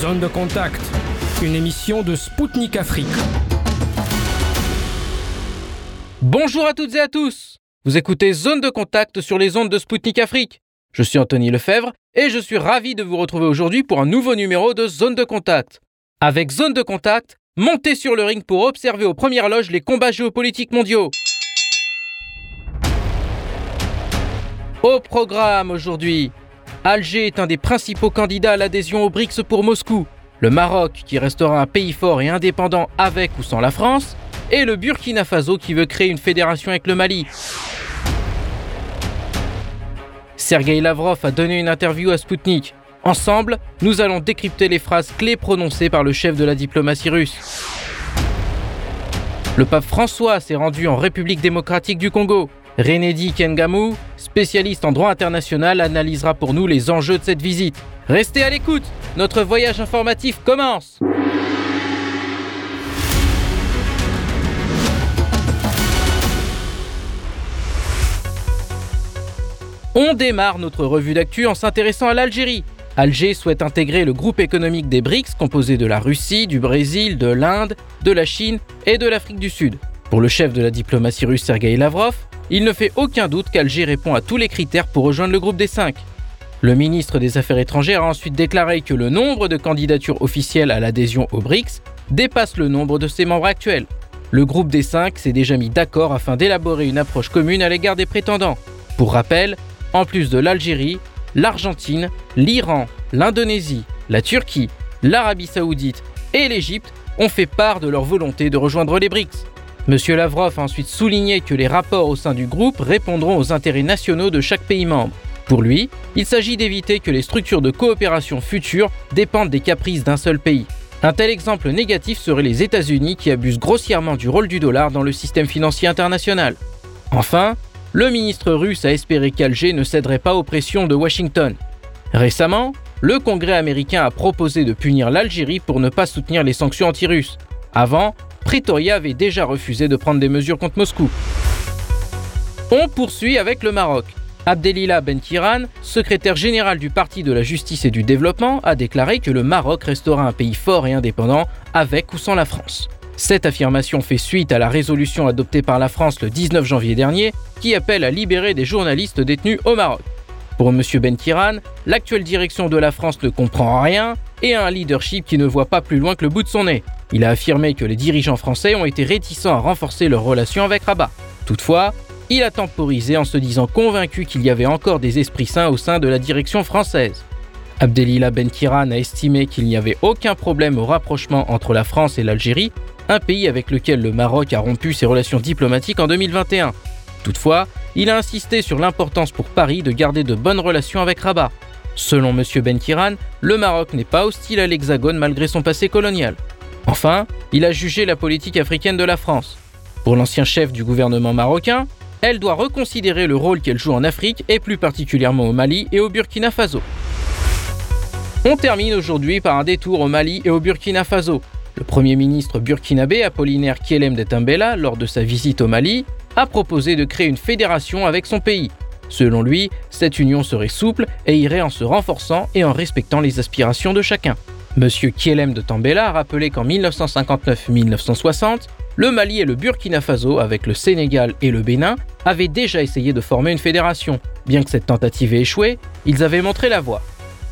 Zone de contact, une émission de Spoutnik Afrique. Bonjour à toutes et à tous. Vous écoutez Zone de contact sur les ondes de Spoutnik Afrique. Je suis Anthony Lefebvre et je suis ravi de vous retrouver aujourd'hui pour un nouveau numéro de Zone de contact. Avec Zone de contact, montez sur le ring pour observer aux premières loges les combats géopolitiques mondiaux. Au programme aujourd'hui, Alger est un des principaux candidats à l'adhésion aux BRICS pour Moscou, le Maroc qui restera un pays fort et indépendant avec ou sans la France, et le Burkina Faso qui veut créer une fédération avec le Mali. Sergei Lavrov a donné une interview à Sputnik. Ensemble, nous allons décrypter les phrases clés prononcées par le chef de la diplomatie russe. Le pape François s'est rendu en République démocratique du Congo. Renedi Kengamu, spécialiste en droit international, analysera pour nous les enjeux de cette visite. Restez à l'écoute, notre voyage informatif commence On démarre notre revue d'actu en s'intéressant à l'Algérie. Alger souhaite intégrer le groupe économique des BRICS composé de la Russie, du Brésil, de l'Inde, de la Chine et de l'Afrique du Sud. Pour le chef de la diplomatie russe Sergei Lavrov, il ne fait aucun doute qu'Alger répond à tous les critères pour rejoindre le groupe des cinq. Le ministre des Affaires étrangères a ensuite déclaré que le nombre de candidatures officielles à l'adhésion aux BRICS dépasse le nombre de ses membres actuels. Le groupe des cinq s'est déjà mis d'accord afin d'élaborer une approche commune à l'égard des prétendants. Pour rappel, en plus de l'Algérie, l'Argentine, l'Iran, l'Indonésie, la Turquie, l'Arabie saoudite et l'Égypte ont fait part de leur volonté de rejoindre les BRICS. M. Lavrov a ensuite souligné que les rapports au sein du groupe répondront aux intérêts nationaux de chaque pays membre. Pour lui, il s'agit d'éviter que les structures de coopération futures dépendent des caprices d'un seul pays. Un tel exemple négatif serait les États-Unis qui abusent grossièrement du rôle du dollar dans le système financier international. Enfin, le ministre russe a espéré qu'Alger ne céderait pas aux pressions de Washington. Récemment, le Congrès américain a proposé de punir l'Algérie pour ne pas soutenir les sanctions anti-russes. Avant, Pretoria avait déjà refusé de prendre des mesures contre Moscou. On poursuit avec le Maroc. Abdelila Ben Kiran, secrétaire général du Parti de la Justice et du Développement, a déclaré que le Maroc restera un pays fort et indépendant avec ou sans la France. Cette affirmation fait suite à la résolution adoptée par la France le 19 janvier dernier qui appelle à libérer des journalistes détenus au Maroc. Pour M. Ben Kiran, l'actuelle direction de la France ne comprend rien et a un leadership qui ne voit pas plus loin que le bout de son nez. Il a affirmé que les dirigeants français ont été réticents à renforcer leurs relations avec Rabat. Toutefois, il a temporisé en se disant convaincu qu'il y avait encore des esprits sains au sein de la direction française. Abdelila Ben Kiran a estimé qu'il n'y avait aucun problème au rapprochement entre la France et l'Algérie, un pays avec lequel le Maroc a rompu ses relations diplomatiques en 2021. Toutefois, il a insisté sur l'importance pour Paris de garder de bonnes relations avec Rabat. Selon M. Ben Kiran, le Maroc n'est pas hostile à l'Hexagone malgré son passé colonial. Enfin, il a jugé la politique africaine de la France. Pour l'ancien chef du gouvernement marocain, elle doit reconsidérer le rôle qu'elle joue en Afrique et plus particulièrement au Mali et au Burkina Faso. On termine aujourd'hui par un détour au Mali et au Burkina Faso. Le Premier ministre burkinabé Apollinaire Kielem Tambela, lors de sa visite au Mali, a proposé de créer une fédération avec son pays. Selon lui, cette union serait souple et irait en se renforçant et en respectant les aspirations de chacun. Monsieur Kielem de Tambela a rappelé qu'en 1959-1960, le Mali et le Burkina Faso, avec le Sénégal et le Bénin, avaient déjà essayé de former une fédération. Bien que cette tentative ait échoué, ils avaient montré la voie.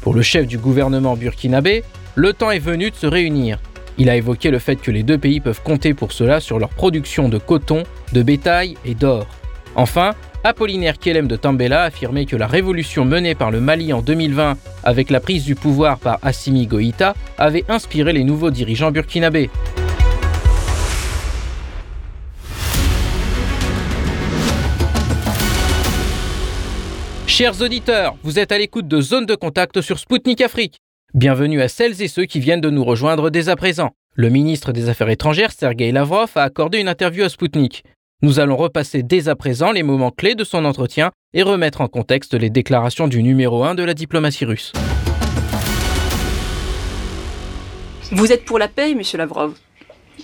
Pour le chef du gouvernement burkinabé, le temps est venu de se réunir. Il a évoqué le fait que les deux pays peuvent compter pour cela sur leur production de coton, de bétail et d'or. Enfin, Apollinaire Kelem de Tambela a affirmé que la révolution menée par le Mali en 2020 avec la prise du pouvoir par Assimi Goïta avait inspiré les nouveaux dirigeants burkinabés. Chers auditeurs, vous êtes à l'écoute de Zone de Contact sur Spoutnik Afrique. Bienvenue à celles et ceux qui viennent de nous rejoindre dès à présent. Le ministre des Affaires étrangères, Sergei Lavrov, a accordé une interview à Spoutnik. Nous allons repasser dès à présent les moments clés de son entretien et remettre en contexte les déclarations du numéro 1 de la diplomatie russe. Vous êtes pour la paix, monsieur Lavrov?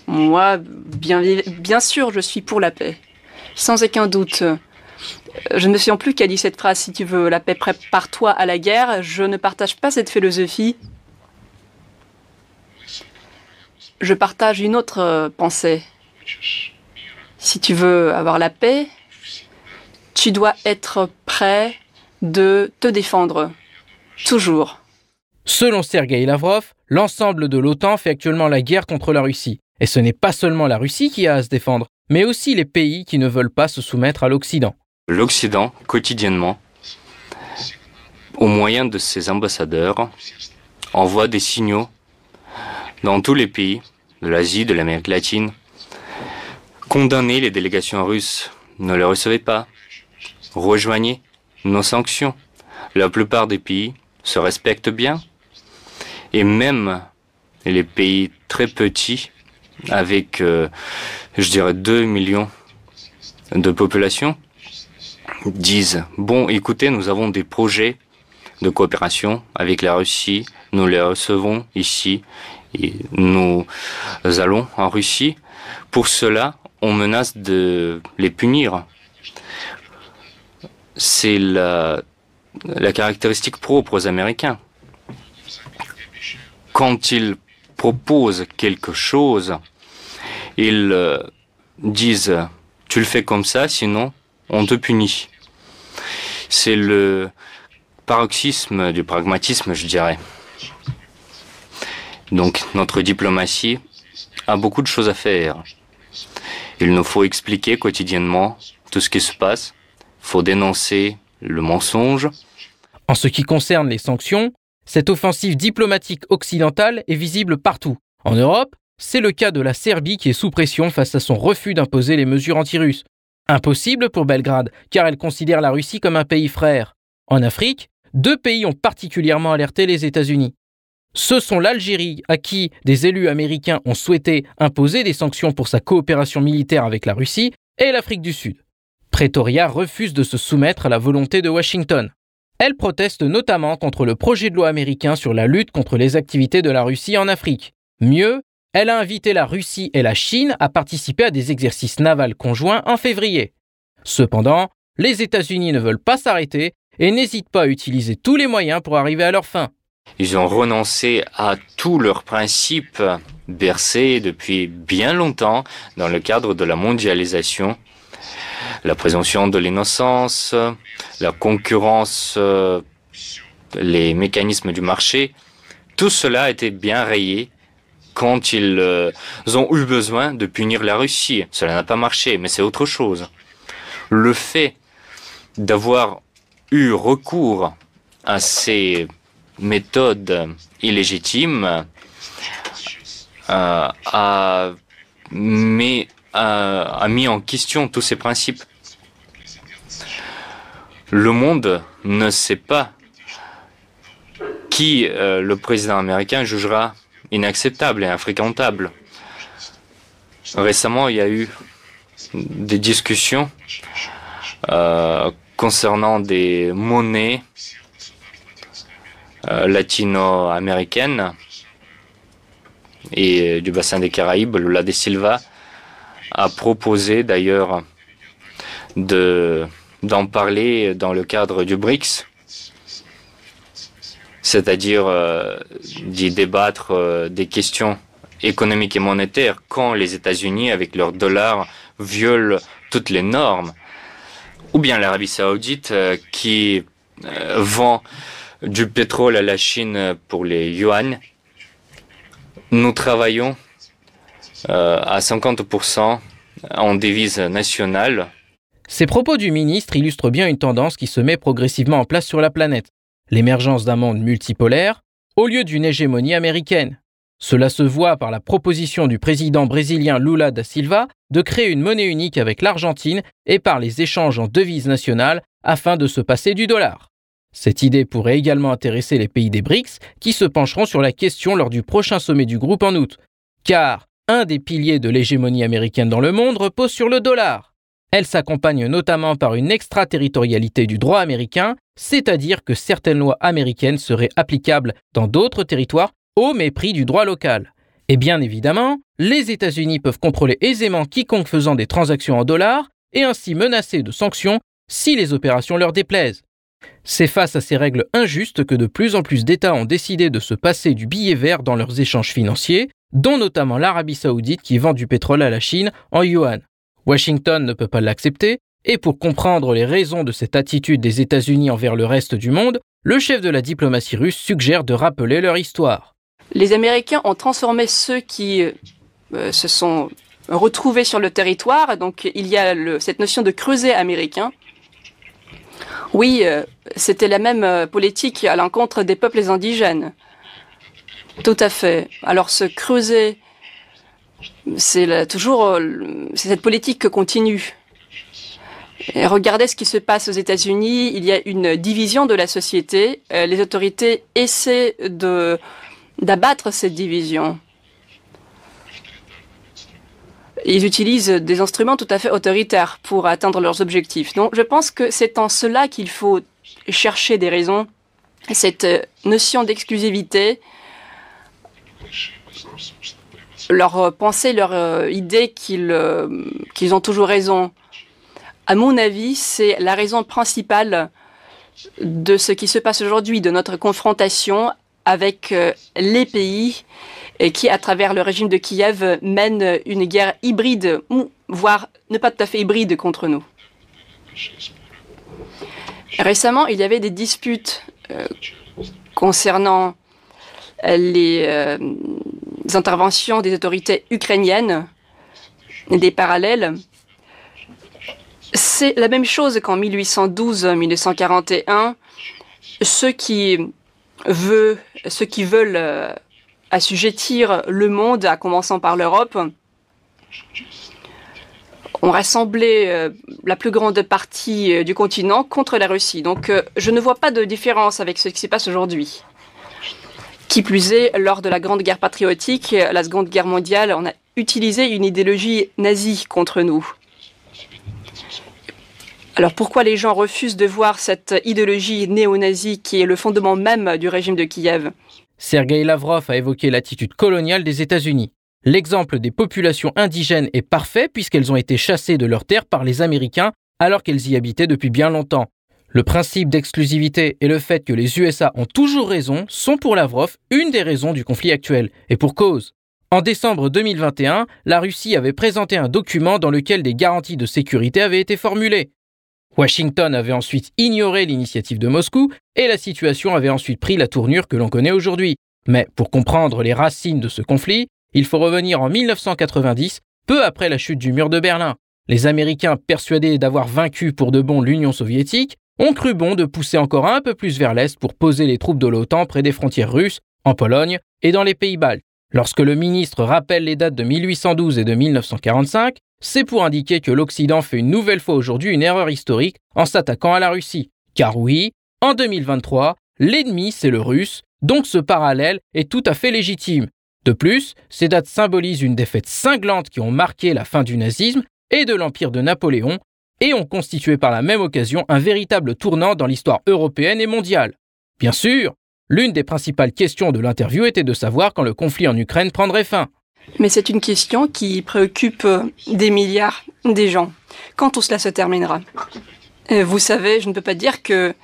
Moi, bien sûr, je suis pour la paix. Sans aucun doute. Je ne me souviens plus qui a dit cette phrase, si tu veux la paix, prépare-toi à la guerre. Je ne partage pas cette philosophie. je partage une autre euh, pensée. Si tu veux avoir la paix, tu dois être prêt de te défendre. Toujours. Selon Sergei Lavrov, l'ensemble de l'OTAN fait actuellement la guerre contre la Russie. Et ce n'est pas seulement la Russie qui a à se défendre, mais aussi les pays qui ne veulent pas se soumettre à l'Occident. L'Occident, quotidiennement, au moyen de ses ambassadeurs, envoie des signaux dans tous les pays de l'Asie, de l'Amérique latine. Condamnez les délégations russes, ne les recevez pas. Rejoignez nos sanctions. La plupart des pays se respectent bien. Et même les pays très petits, avec, euh, je dirais, 2 millions de population, disent, bon, écoutez, nous avons des projets de coopération avec la Russie, nous les recevons ici et nous allons en Russie. Pour cela, on menace de les punir. C'est la, la caractéristique propre aux Américains. Quand ils proposent quelque chose, ils euh, disent tu le fais comme ça, sinon on te punit. C'est le paroxysme du pragmatisme, je dirais. Donc notre diplomatie a beaucoup de choses à faire. Il nous faut expliquer quotidiennement tout ce qui se passe. Il faut dénoncer le mensonge. En ce qui concerne les sanctions, cette offensive diplomatique occidentale est visible partout. En Europe, c'est le cas de la Serbie qui est sous pression face à son refus d'imposer les mesures anti-russes. Impossible pour Belgrade, car elle considère la Russie comme un pays frère. En Afrique, deux pays ont particulièrement alerté les États-Unis. Ce sont l'Algérie, à qui des élus américains ont souhaité imposer des sanctions pour sa coopération militaire avec la Russie, et l'Afrique du Sud. Pretoria refuse de se soumettre à la volonté de Washington. Elle proteste notamment contre le projet de loi américain sur la lutte contre les activités de la Russie en Afrique. Mieux, elle a invité la Russie et la Chine à participer à des exercices navals conjoints en février. Cependant, les États-Unis ne veulent pas s'arrêter et n'hésitent pas à utiliser tous les moyens pour arriver à leur fin. Ils ont renoncé à tous leurs principes bercés depuis bien longtemps dans le cadre de la mondialisation. La présomption de l'innocence, la concurrence, les mécanismes du marché, tout cela a été bien rayé quand ils euh, ont eu besoin de punir la Russie. Cela n'a pas marché, mais c'est autre chose. Le fait d'avoir eu recours à ces méthode illégitime euh, a, mis, a, mis en question tous ces principes. Le monde ne sait pas qui euh, le président américain jugera inacceptable et infréquentable. Récemment, il y a eu des discussions euh, concernant des monnaies euh, latino-américaine et du bassin des Caraïbes, Lula de Silva, a proposé d'ailleurs d'en parler dans le cadre du BRICS, c'est-à-dire euh, d'y débattre euh, des questions économiques et monétaires quand les États-Unis, avec leur dollar, violent toutes les normes, ou bien l'Arabie saoudite qui vend du pétrole à la Chine pour les yuan. Nous travaillons euh, à 50% en devise nationale. Ces propos du ministre illustrent bien une tendance qui se met progressivement en place sur la planète, l'émergence d'un monde multipolaire au lieu d'une hégémonie américaine. Cela se voit par la proposition du président brésilien Lula da Silva de créer une monnaie unique avec l'Argentine et par les échanges en devises nationales afin de se passer du dollar. Cette idée pourrait également intéresser les pays des BRICS qui se pencheront sur la question lors du prochain sommet du groupe en août. Car un des piliers de l'hégémonie américaine dans le monde repose sur le dollar. Elle s'accompagne notamment par une extraterritorialité du droit américain, c'est-à-dire que certaines lois américaines seraient applicables dans d'autres territoires au mépris du droit local. Et bien évidemment, les États-Unis peuvent contrôler aisément quiconque faisant des transactions en dollars et ainsi menacer de sanctions si les opérations leur déplaisent. C'est face à ces règles injustes que de plus en plus d'États ont décidé de se passer du billet vert dans leurs échanges financiers, dont notamment l'Arabie saoudite qui vend du pétrole à la Chine en yuan. Washington ne peut pas l'accepter, et pour comprendre les raisons de cette attitude des États-Unis envers le reste du monde, le chef de la diplomatie russe suggère de rappeler leur histoire. Les Américains ont transformé ceux qui euh, se sont retrouvés sur le territoire, donc il y a cette notion de creuset américain. Oui, euh, c'était la même euh, politique à l'encontre des peuples indigènes. Tout à fait. Alors ce creuset, c'est toujours cette politique que regardez ce qui se passe aux États-Unis. Il y a une division de la société. Euh, les autorités essaient de d'abattre cette division. Ils utilisent des instruments tout à fait autoritaires pour atteindre leurs objectifs. Donc, je pense que c'est en cela qu'il faut chercher des raisons. Cette notion d'exclusivité, leur pensée, leur euh, idée euh, qu'ils ont toujours raison, à mon avis, c'est la raison principale de ce qui se passe aujourd'hui, de notre confrontation avec euh, les pays qui, à travers le régime de Kiev, mènent une guerre hybride, voire ne pas tout à fait hybride contre nous. Récemment, il y avait des disputes euh, concernant les, euh, interventions des autorités ukrainiennes, des parallèles c'est la même chose qu'en 1812-1941. Ceux qui, veulent euh, assujettir le monde, à commençant par l'Europe, ont rassemblé euh, la plus grande partie euh, du continent contre la Russie. Donc je ne vois pas de différence avec ce qui se passe aujourd'hui. Qui plus est, lors de la Grande Guerre patriotique, la Seconde Guerre mondiale, on a utilisé une idéologie nazie contre nous. Alors pourquoi les gens refusent de voir cette idéologie néo-nazie qui est le fondement même du régime de Kiev? Sergei Lavrov a évoqué l'attitude coloniale des États-Unis. L'exemple des populations indigènes est parfait puisqu'elles ont été chassées de leurs terres par les Américains alors qu'elles y habitaient depuis bien longtemps. Le principe d'exclusivité et le fait que les USA ont toujours raison sont pour Lavrov une des raisons du conflit actuel, et pour cause. En décembre 2021, la Russie avait présenté un document dans lequel des garanties de sécurité avaient été formulées. Washington avait ensuite ignoré l'initiative de Moscou et la situation avait ensuite pris la tournure que l'on connaît aujourd'hui. Mais pour comprendre les racines de ce conflit, il faut revenir en 1990, peu après la chute du mur de Berlin. Les Américains, persuadés d'avoir vaincu pour de bon l'Union soviétique, ont cru bon de pousser encore un peu plus vers l'Est pour poser les troupes de l'OTAN près des frontières russes, en Pologne et dans les pays baltes. Lorsque le ministre rappelle les dates de 1812 et de 1945, c'est pour indiquer que l'Occident fait une nouvelle fois aujourd'hui une erreur historique en s'attaquant à la Russie. Car oui, en 2023, l'ennemi c'est le russe, donc ce parallèle est tout à fait légitime. De plus, ces dates symbolisent une défaite cinglante qui ont marqué la fin du nazisme et de l'empire de Napoléon et ont constitué par la même occasion un véritable tournant dans l'histoire européenne et mondiale. Bien sûr, l'une des principales questions de l'interview était de savoir quand le conflit en Ukraine prendrait fin. Mais c'est une question qui préoccupe euh, des milliards des gens. Quand tout cela se terminera? Euh, Vous savez, je ne peux pas dire que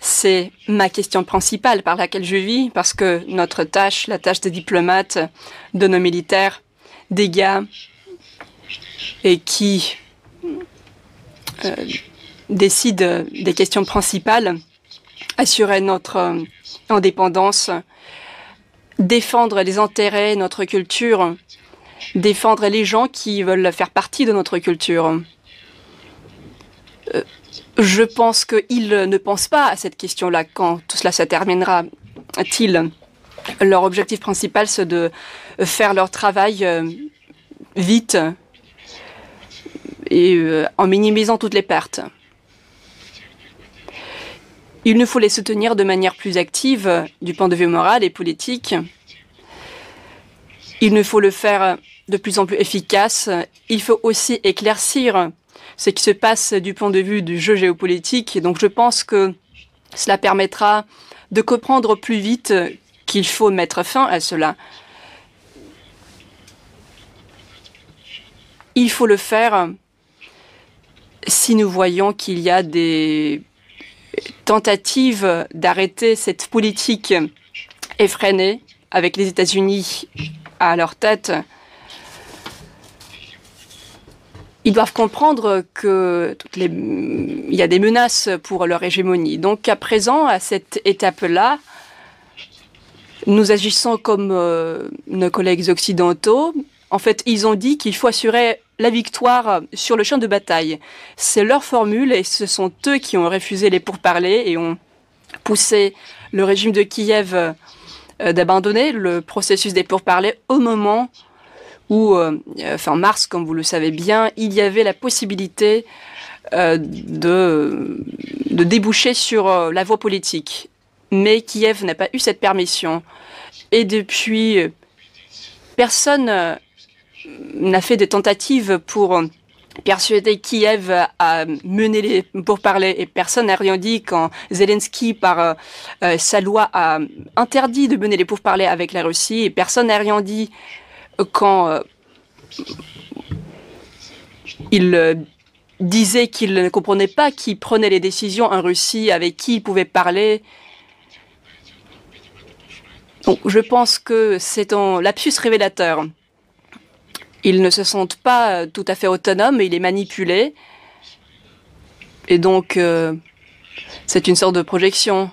c'est ma question principale par laquelle je vis, parce que notre tâche, la tâche des diplomates, de nos militaires, des gars, et qui euh, décident des questions principales, assurer notre indépendance, défendre les intérêts, notre culture, défendre les gens qui veulent faire partie de notre culture. Euh, je pense qu'ils ne pensent pas à cette question-là quand tout cela se terminera-t-il. Leur objectif principal, c'est de faire leur travail euh, vite et euh, en minimisant toutes les pertes. Il nous faut les soutenir de manière plus active du point de vue moral et politique. Il nous faut le faire de plus en plus efficace. Il faut aussi éclaircir ce qui se passe du point de vue du jeu géopolitique. donc je pense que cela permettra de comprendre plus vite qu'il faut mettre fin à cela. Il faut le faire si nous voyons qu'il y a des tentative d'arrêter cette politique effrénée avec les États-Unis à leur tête, ils doivent comprendre que il y a des menaces pour leur hégémonie. Donc à présent, à cette étape-là, nous agissons comme euh, nos collègues occidentaux. En fait, ils ont dit qu'il faut assurer la victoire sur le champ de bataille. C'est leur formule et ce sont eux qui ont refusé les pourparlers et ont poussé le régime de Kiev euh, d'abandonner le processus des pourparlers au moment où, euh, fin mars, comme vous le savez bien, il y avait la possibilité euh, de, de déboucher sur la voie politique. Mais Kiev n'a pas eu cette permission. Et depuis, personne n'a fait des tentatives pour persuader Kiev à mener les pourparlers et personne n'a rien dit quand Zelensky, par euh, sa loi, a interdit de mener les pourparlers avec la Russie et personne n'a rien dit quand euh, il euh, disait qu'il ne comprenait pas qui prenait les décisions en Russie, avec qui il pouvait parler. Donc, je pense que c'est un lapsus révélateur. Ils ne se sentent pas tout à fait autonomes, il est manipulé. Et donc, euh, c'est une sorte de projection.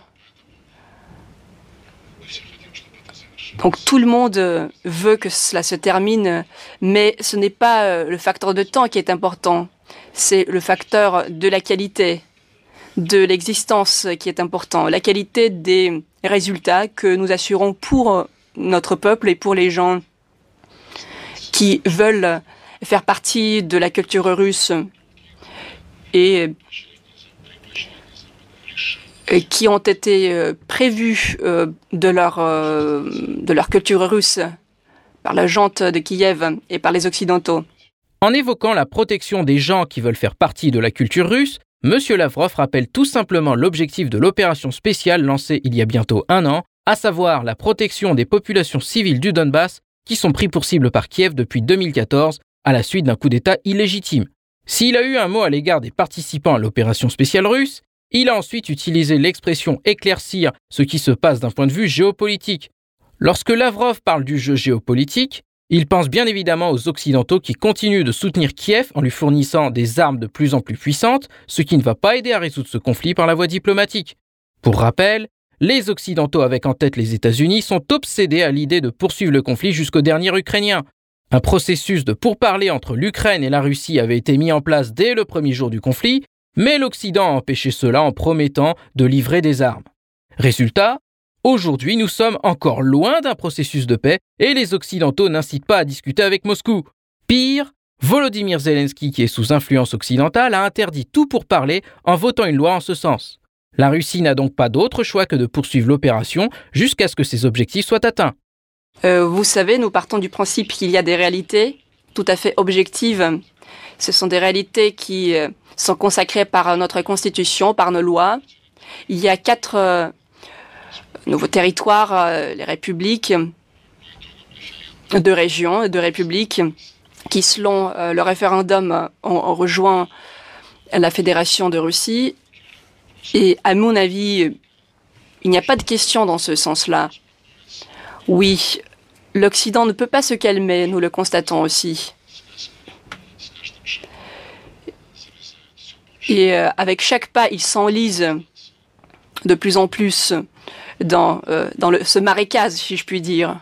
Donc tout le monde veut que cela se termine, mais ce n'est pas euh, le facteur de temps qui est important, c'est le facteur de la qualité, de l'existence qui est important, la qualité des résultats que nous assurons pour notre peuple et pour les gens qui veulent faire partie de la culture russe et, qui ont été euh, prévus euh, de leur, euh, de leur culture russe par la jante de Kiev et par les Occidentaux. En évoquant la protection des gens qui veulent faire partie de la culture russe, M. Lavrov rappelle tout simplement l'objectif de l'opération spéciale lancée il y a bientôt un an, à savoir la protection des populations civiles du Donbass qui sont pris pour cible par Kiev depuis 2014 à la suite d'un coup d'État illégitime. S'il a eu un mot à l'égard des participants à l'opération spéciale russe, il a ensuite utilisé l'expression éclaircir ce qui se passe d'un point de vue géopolitique. Lorsque Lavrov parle du jeu géopolitique, il pense bien évidemment aux Occidentaux qui continuent de soutenir Kiev en lui fournissant des armes de plus en plus puissantes, ce qui ne va pas aider à résoudre ce conflit par la voie diplomatique. Pour rappel, les Occidentaux avec en tête les États-Unis sont obsédés à l'idée de poursuivre le conflit jusqu'au dernier Ukrainien. Un processus de pourparlers entre l'Ukraine et la Russie avait été mis en place dès le premier jour du conflit, mais l'Occident a empêché cela en promettant de livrer des armes. Résultat, aujourd'hui nous sommes encore loin d'un processus de paix et les Occidentaux n'incitent pas à discuter avec Moscou. Pire, Volodymyr Zelensky, qui est sous influence occidentale, a interdit tout pour parler en votant une loi en ce sens. La Russie n'a donc pas d'autre choix que de poursuivre l'opération jusqu'à ce que ses objectifs soient atteints. Euh, vous savez, nous partons du principe qu'il y a des réalités tout à fait objectives. Ce sont des réalités qui euh, sont consacrées par notre Constitution, par nos lois. Il y a quatre euh, nouveaux territoires, les républiques, deux régions, deux républiques, qui, selon le référendum, ont rejoint la Fédération de Russie et à mon avis, il n'y a pas de question dans ce sens-là. Oui, l'Occident ne peut pas se calmer, nous le constatons aussi. Et euh, avec chaque pas, il s'enlise de plus en plus dans, euh, dans le, ce marécage, si je puis dire.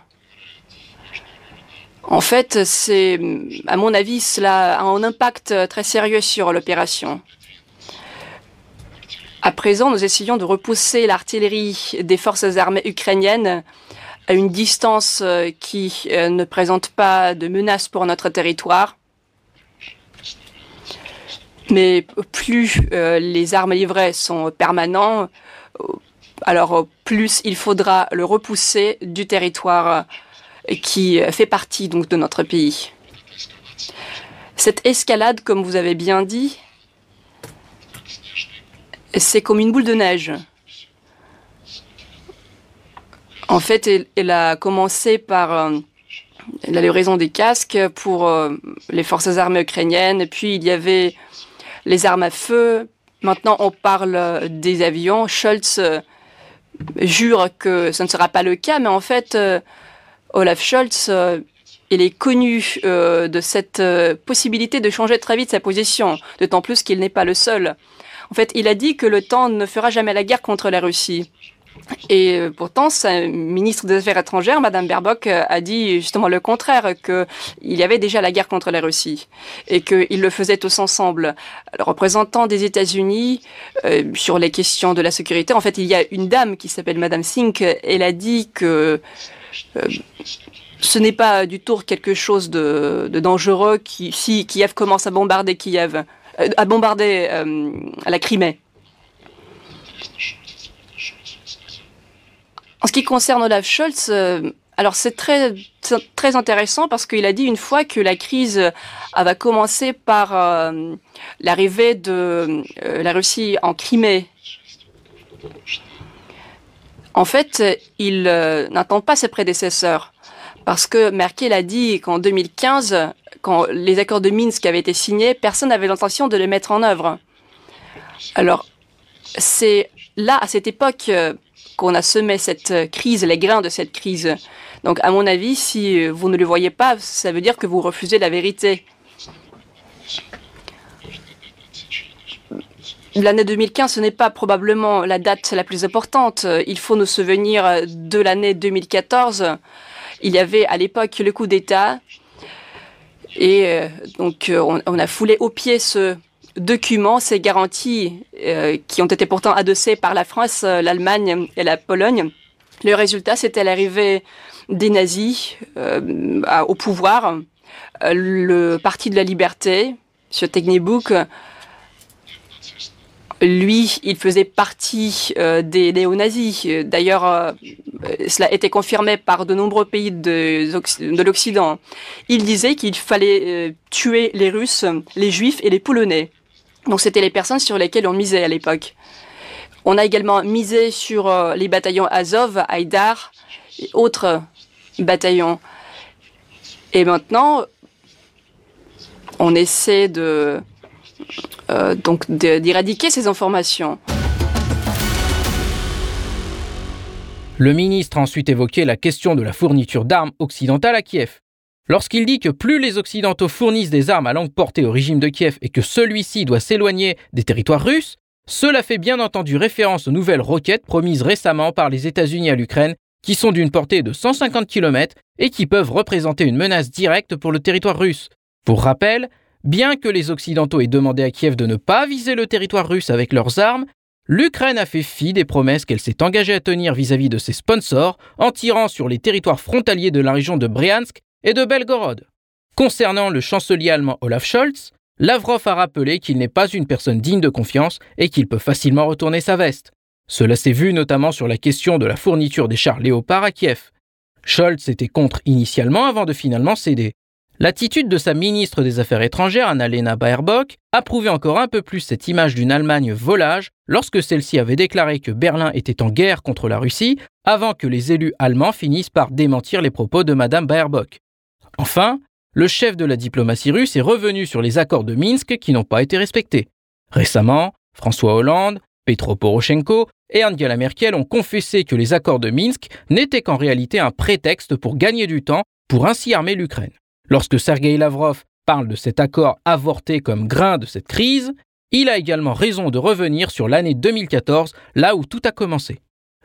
En fait, c'est, à mon avis, cela a un impact très sérieux sur l'opération. À présent, nous essayons de repousser l'artillerie des forces armées ukrainiennes à une distance euh, qui euh, ne présente pas de menace pour notre territoire. Mais plus euh, les armes livrées sont permanentes, alors plus il faudra le repousser du territoire qui fait partie de notre pays. Cette escalade, comme vous avez bien dit, c'est comme une boule de neige. En fait, elle, a commencé par euh, la livraison des casques pour euh, les forces armées ukrainiennes, puis il y avait les armes à feu. Maintenant, on parle des avions. Scholz euh, jure que ce ne sera pas le cas, mais en fait, Olaf Scholz il est connu euh, de cette euh, possibilité de changer très vite sa position, d'autant plus qu'il n'est pas le seul. En fait, il a dit que temps ne fera jamais la guerre contre la Russie. Et euh, pourtant, sa ministre des Affaires étrangères, Madame Baerbock, a dit justement le contraire, qu'il y avait déjà la guerre contre la Russie et qu'ils le faisaient tous ensemble. Le représentant des États-Unis sur les questions de la sécurité, en fait, il y a une dame qui s'appelle Madame Sink. Elle a dit que ce n'est pas du tout quelque chose de, dangereux si Kiev commence à bombarder Kiev, euh, à bombarder euh, la Crimée. En ce qui concerne Olaf Scholz, euh, alors c'est très, très intéressant parce qu'il a dit une fois que la crise va commencer par l'arrivée de la Russie en Crimée. En fait, il n'attend pas ses prédécesseurs. Parce que Merkel a dit qu'en 2015, quand les accords de Minsk avaient été signés, personne n'avait l'intention de les mettre en œuvre. Alors, c'est là, à cette époque, euh, qu'on a semé cette crise, les grains de cette crise. Donc, à mon avis, si vous ne le voyez pas, ça veut dire que vous refusez la vérité. L'année 2015, ce n'est pas probablement la date la plus importante. Il faut nous souvenir de l'année 2014 il y avait à l'époque le coup d'État et euh, donc euh, on, a foulé au pied ce document, ces garanties euh, qui ont été pourtant adossées par la France, l'Allemagne et la Pologne. Le résultat, c'était l'arrivée des nazis au pouvoir. le Parti de la Liberté, ce Technibook, lui, il faisait partie des néo-nazis. D'ailleurs, cela était confirmé par de nombreux pays de, de l'Occident. Il disait qu'il fallait euh, tuer les Russes, les Juifs et les Polonais. Donc c'était les personnes sur lesquelles on misait à l'époque. On a également misé sur les bataillons Azov, Haïdar et autres bataillons. Et maintenant, on essaie de euh, d'éradiquer ces informations. Le ministre a ensuite évoqué la question de la fourniture d'armes occidentales à Kiev. Lorsqu'il dit que plus les Occidentaux fournissent des armes à longue portée au régime de Kiev et que celui-ci doit s'éloigner des territoires russes, cela fait bien entendu référence aux nouvelles roquettes promises récemment par les États-Unis à l'Ukraine, qui sont d'une portée de 150 km et qui peuvent représenter une menace directe pour le territoire russe. Pour rappel, Bien que les Occidentaux aient demandé à Kiev de ne pas viser le territoire russe avec leurs armes, l'Ukraine a fait fi des promesses qu'elle s'est engagée à tenir vis-à-vis de ses sponsors en tirant sur les territoires frontaliers de la région de Bryansk et de Belgorod. Concernant le chancelier allemand Olaf Scholz, Lavrov a rappelé qu'il n'est pas une personne digne de confiance et qu'il peut facilement retourner sa veste. Cela s'est vu notamment sur la question de la fourniture des chars Léopard à Kiev. Scholz était contre initialement avant de finalement céder. L'attitude de sa ministre des Affaires étrangères, Annalena Baerbock, approuvait encore un peu plus cette image d'une Allemagne volage lorsque celle-ci avait déclaré que Berlin était en guerre contre la Russie avant que les élus allemands finissent par démentir les propos de Madame Baerbock. Enfin, le chef de la diplomatie russe est revenu sur les accords de Minsk qui n'ont pas été respectés. Récemment, François Hollande, Petro Poroshenko et Angela Merkel ont confessé que les accords de Minsk n'étaient qu'en réalité un prétexte pour gagner du temps pour ainsi armer l'Ukraine. Lorsque Sergei Lavrov parle de cet accord avorté comme grain de cette crise, il a également raison de revenir sur l'année 2014, là où tout a commencé.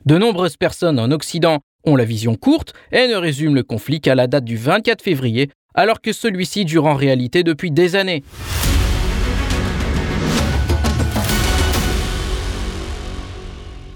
De nombreuses personnes en Occident ont la vision courte et ne résument le conflit qu'à la date du 24 février, alors que celui-ci dure en réalité depuis des années.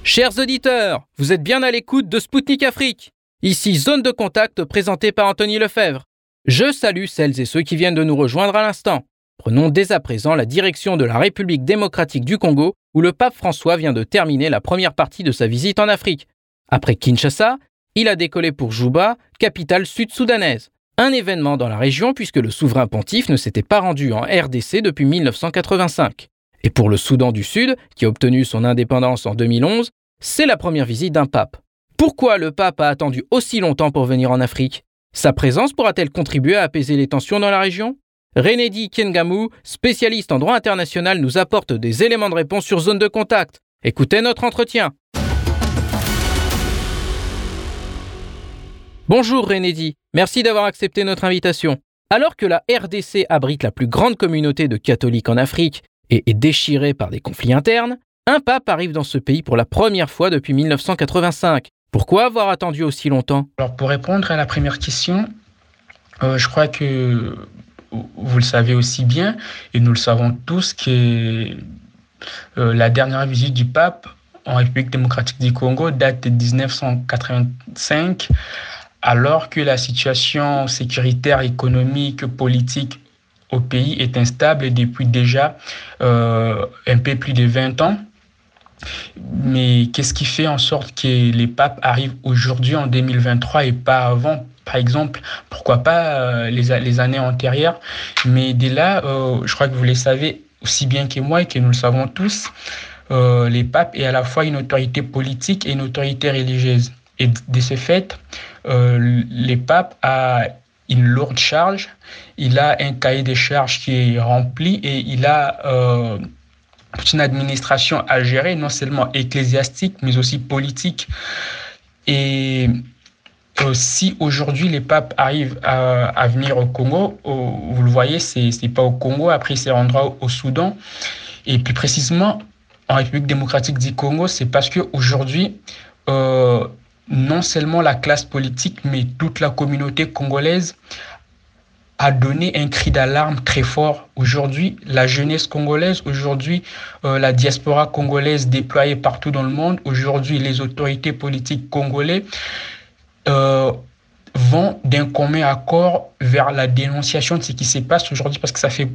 Chers auditeurs, vous êtes bien à l'écoute de Spoutnik Afrique. Ici Zone de contact présentée par Anthony Lefebvre. Je salue celles et ceux qui viennent de nous rejoindre à l'instant. Prenons dès à présent la direction de la République démocratique du Congo, où le pape François vient de terminer la première partie de sa visite en Afrique. Après Kinshasa, il a décollé pour Juba, capitale sud-soudanaise. Un événement dans la région puisque le souverain pontife ne s'était pas rendu en RDC depuis 1985. Et pour le Soudan du Sud, qui a obtenu son indépendance en 2011, c'est la première visite d'un pape. Pourquoi le pape a attendu aussi longtemps pour venir en Afrique? Sa présence pourra-t-elle contribuer à apaiser les tensions dans la région? Renedi Kengamu, spécialiste en droit international, nous apporte des éléments de réponse sur zone de contact. Écoutez notre entretien. Bonjour Renédi, merci d'avoir accepté notre invitation. Alors que la RDC abrite la plus grande communauté de catholiques en Afrique et est déchirée par des conflits internes, un pape arrive dans ce pays pour la première fois depuis 1985. Pourquoi avoir attendu aussi longtemps? Alors pour répondre à la première question, euh, je crois que vous le savez aussi bien, et nous le savons tous, que euh, la dernière visite du pape en République démocratique du Congo date de 1985 alors que la situation sécuritaire, économique, politique au pays est instable depuis déjà euh, un peu plus de 20 ans. Mais qu'est-ce qui fait en sorte que les papes arrivent aujourd'hui en 2023 et pas avant? Par exemple, pourquoi pas euh, les, les, années antérieures? Mais dès là, euh, je crois que vous le savez aussi bien que moi et que nous le savons tous, les papes est à la fois une autorité politique et une autorité religieuse. Et de ce fait, euh, le pape a une lourde charge, il a un cahier de charges qui est rempli et il a euh, une administration à gérer, non seulement ecclésiastique, mais aussi politique. Et si aujourd'hui les papes arrivent à, venir au Congo, vous le voyez, c'est pas au Congo, après c'est rendra au, au Soudan. Et plus précisément, en République démocratique du Congo, c'est parce qu'aujourd'hui, euh, non seulement la classe politique, mais toute la communauté congolaise a donné un cri d'alarme très fort. Aujourd'hui, la jeunesse congolaise, aujourd'hui, euh, la diaspora congolaise déployée partout dans le monde, aujourd'hui, les autorités politiques congolais euh, vont d'un commun accord vers la dénonciation de ce qui se passe aujourd'hui parce que ça fait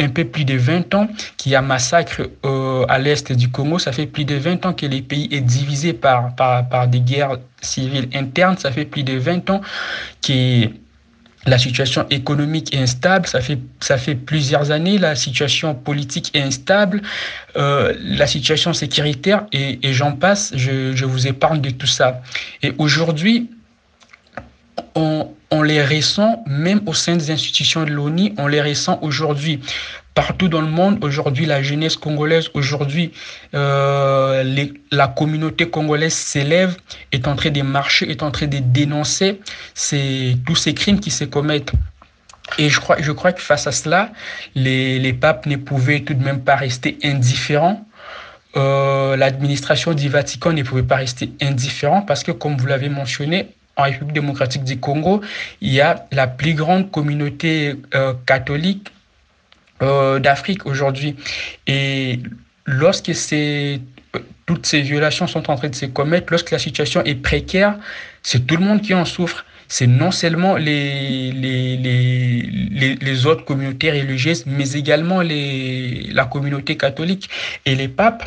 un peu plus de 20 ans qu'il y a massacre euh, à l'est du Congo. Ça fait plus de 20 ans que le pays est divisé par, par, des guerres civiles internes. Ça fait plus de 20 ans que la situation économique est instable. Ça fait, ça fait plusieurs années. La situation politique est instable. Euh, la situation sécuritaire et, et j'en passe. Je, je vous épargne de tout ça. Et aujourd'hui, on, on les ressent même au sein des institutions de l'ONU, on les ressent aujourd'hui partout dans le monde. Aujourd'hui, la jeunesse congolaise, aujourd'hui, euh, la communauté congolaise s'élève, est en train de marcher, est en train de dénoncer tous ces crimes qui se commettent. Et je crois, je crois que face à cela, les, les papes ne pouvaient tout de même pas rester indifférents. Euh, l'administration du Vatican ne pouvait pas rester indifférent parce que, comme vous l'avez mentionné, en République démocratique du Congo, il y a la plus grande communauté euh, catholique euh, d'Afrique aujourd'hui. Et lorsque c'est toutes ces violations sont en train de se commettre, lorsque la situation est précaire, c'est tout le monde qui en souffre. C'est non seulement les, autres communautés religieuses, mais également la communauté catholique. Et les papes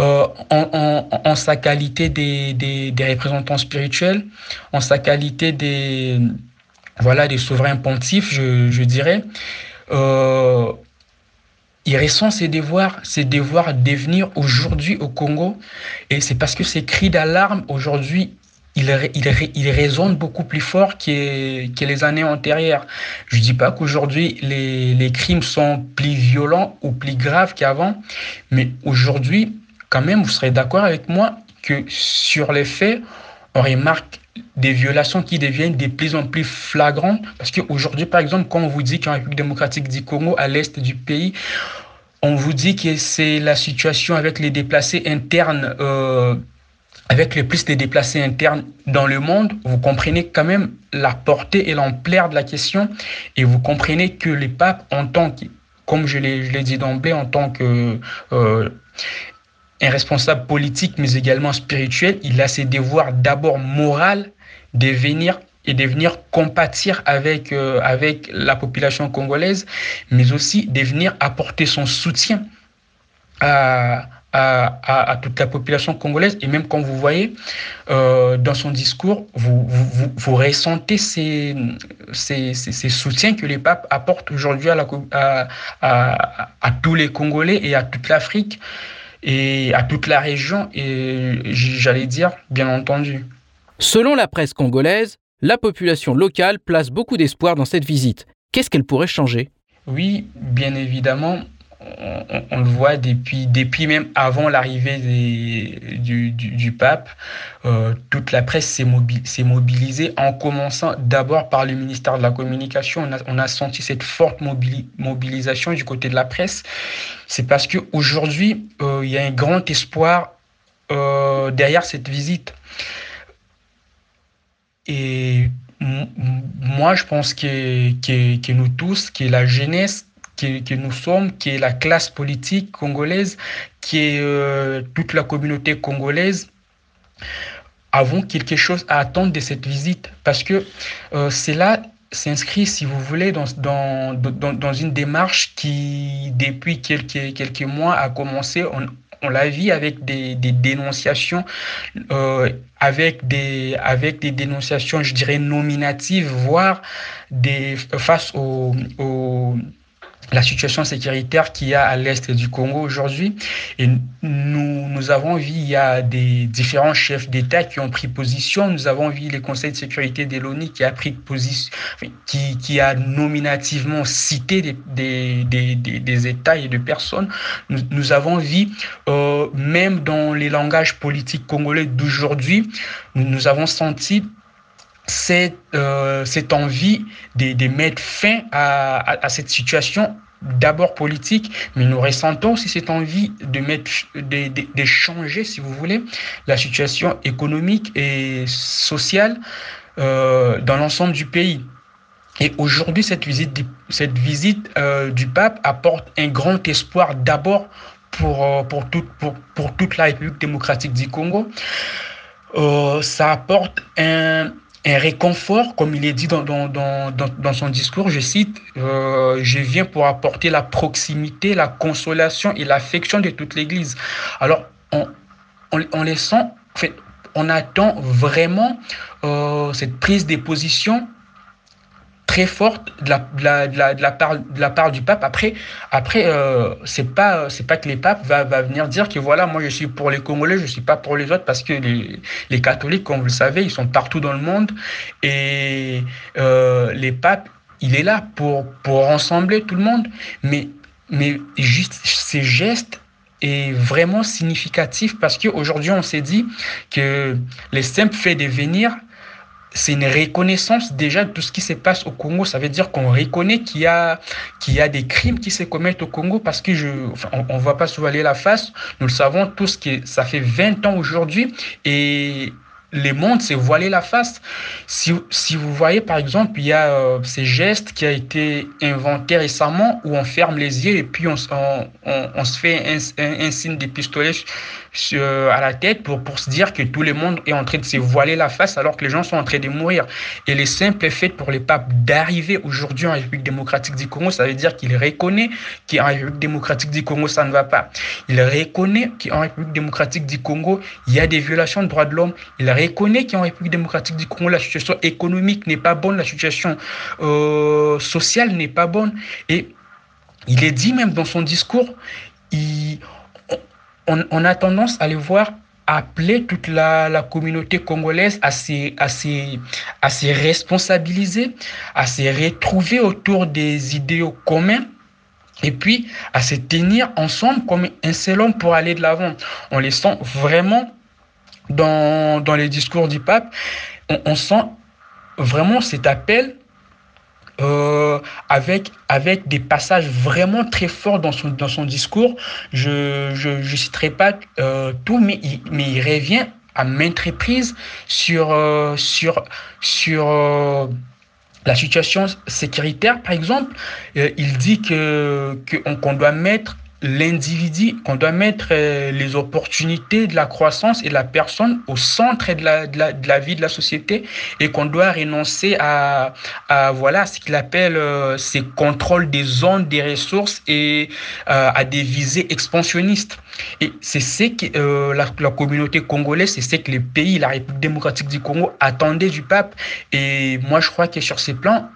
euh, en, en, sa qualité des, des, des, représentants spirituels, en sa qualité des, voilà, des souverains pontifs, je, je dirais, euh, il ressent ses devoirs, ses devoirs de venir aujourd'hui au Congo. Et c'est parce que ces cris d'alarme aujourd'hui, il, il, il, résonne beaucoup plus fort que, que les années antérieures. Je ne dis pas qu'aujourd'hui les, les crimes sont plus violents ou plus graves qu'avant, mais aujourd'hui, quand même, vous serez d'accord avec moi que sur les faits, on remarque des violations qui deviennent de plus en plus flagrantes. Parce qu'aujourd'hui, par exemple, quand on vous dit qu'en République démocratique du Congo, à l'est du pays, on vous dit que c'est la situation avec les déplacés internes, euh, avec le plus de déplacés internes dans le monde, vous comprenez quand même la portée et l'ampleur de la question et vous comprenez que les papes, en tant que, comme je l'ai dit d'emblée, en tant que euh, un responsable politique, mais également spirituel, il a ses devoirs d'abord moral de venir et de venir compatir avec, euh, avec la population congolaise, mais aussi de venir apporter son soutien à, à, toute la population congolaise. Et même quand vous voyez euh, dans son discours, vous, vous, ressentez ces, ces, soutiens que les papes apportent aujourd'hui à, la, à, à tous les Congolais et à toute l'Afrique et à toute la région, et j'allais dire, bien entendu. Selon la presse congolaise, la population locale place beaucoup d'espoir dans cette visite. Qu'est-ce qu'elle pourrait changer? Oui, bien évidemment, on, le voit depuis, depuis même avant l'arrivée du, pape, euh, toute la presse s'est mobilisée en commençant d'abord par le ministère de la Communication. On a, senti cette forte mobilisation du côté de la presse. C'est parce qu'aujourd'hui, euh, il y a un grand espoir euh, derrière cette visite. Et moi, je pense que, que nous tous, que la jeunesse que, nous sommes, qui est la classe politique congolaise, qui est euh, toute la communauté congolaise, avons quelque chose à attendre de cette visite. Parce que euh, c'est là s'inscrit, si vous voulez, dans, dans, dans, dans, une démarche qui, depuis quelques, quelques mois, a commencé. On, on la vit avec des, des dénonciations, euh, avec, des, avec des dénonciations, je dirais, nominatives, voire des, face aux la situation sécuritaire qu'il y a à l'est du Congo aujourd'hui. Et nous, nous avons vu, il y a des différents chefs d'État qui ont pris position. Nous avons vu les conseils de sécurité de l'ONU qui a pris position, qui, qui a nominativement cité des, des, des, des, États et de personnes. Nous, avons vu, euh, même dans les langages politiques congolais d'aujourd'hui, nous avons senti cette, euh, cette envie de, de, mettre fin à, à, cette situation d'abord politique, mais nous ressentons aussi cette envie de mettre, de, de, changer, si vous voulez, la situation économique et sociale euh, dans l'ensemble du pays. Et aujourd'hui, cette visite, cette visite euh, du pape apporte un grand espoir d'abord pour, pour, toute, pour, pour toute la République démocratique du Congo. Ça apporte un, un réconfort, comme il est dit dans, dans, dans, dans son discours, je cite, euh, je viens pour apporter la proximité, la consolation et l'affection de toute l'Église. Alors, on, on, on les sent, en fait, on attend vraiment euh, cette prise de position très forte de la, de la, de la, part, de la part du pape. Après, après euh, c'est pas, pas que les papes va, va venir dire que voilà, moi je suis pour les Congolais, je suis pas pour les autres parce que les, les catholiques, comme vous le savez, ils sont partout dans le monde et euh, les papes, il est là pour, pour rassembler tout le monde. Mais, mais juste ces gestes est vraiment significatif parce qu'aujourd'hui, on s'est dit que les simples faits de venir c'est une reconnaissance déjà de tout ce qui se passe au Congo. Ça veut dire qu'on reconnaît qu'il y a, y a des crimes qui se commettent au Congo parce que je, on ne va pas se voiler la face. Nous le savons tous que ça fait 20 ans aujourd'hui et les mondes s'est voilé la face. Si, si, vous voyez, par exemple, il y a euh, ces gestes qui a été inventé récemment où on ferme les yeux et puis on, on, on, se fait un, un, un signe de pistolet à la tête pour, pour se dire que tout le monde est en train de se voiler la face alors que les gens sont en train de mourir. Et le simple fait pour les papes d'arriver aujourd'hui en République démocratique du Congo, ça veut dire qu'il reconnaît qu'en République démocratique du Congo, ça ne va pas. Il reconnaît qu'en République démocratique du Congo, il y a des violations de droits de l'homme. Il reconnaît qu'en République démocratique du Congo, la situation économique n'est pas bonne, la situation euh, sociale n'est pas bonne. Et il est dit même dans son discours, il, on, a tendance à les voir appeler toute la, communauté congolaise à se, responsabiliser, à se retrouver autour des idéaux communs et puis à se tenir ensemble comme un seul homme pour aller de l'avant. On les sent vraiment dans, les discours du pape, on sent vraiment cet appel euh, avec, avec des passages vraiment très forts dans son, dans son discours. Je ne je, citerai pas euh, tout, mais il, mais il revient à maintes reprises sur, euh, sur, sur la situation sécuritaire, par exemple. Il dit que qu'on doit mettre l'individu, qu'on doit mettre euh, les opportunités de la croissance et de la personne au centre de la, de la, vie de la société et qu'on doit renoncer à, à voilà, ce qu'il appelle euh, ces contrôles des zones, des ressources et euh, à des visées expansionnistes. Et c'est ce que euh, la, la, communauté congolaise, c'est ce que les pays, la République démocratique du Congo attendaient du pape. Et moi, je crois que sur ces plans,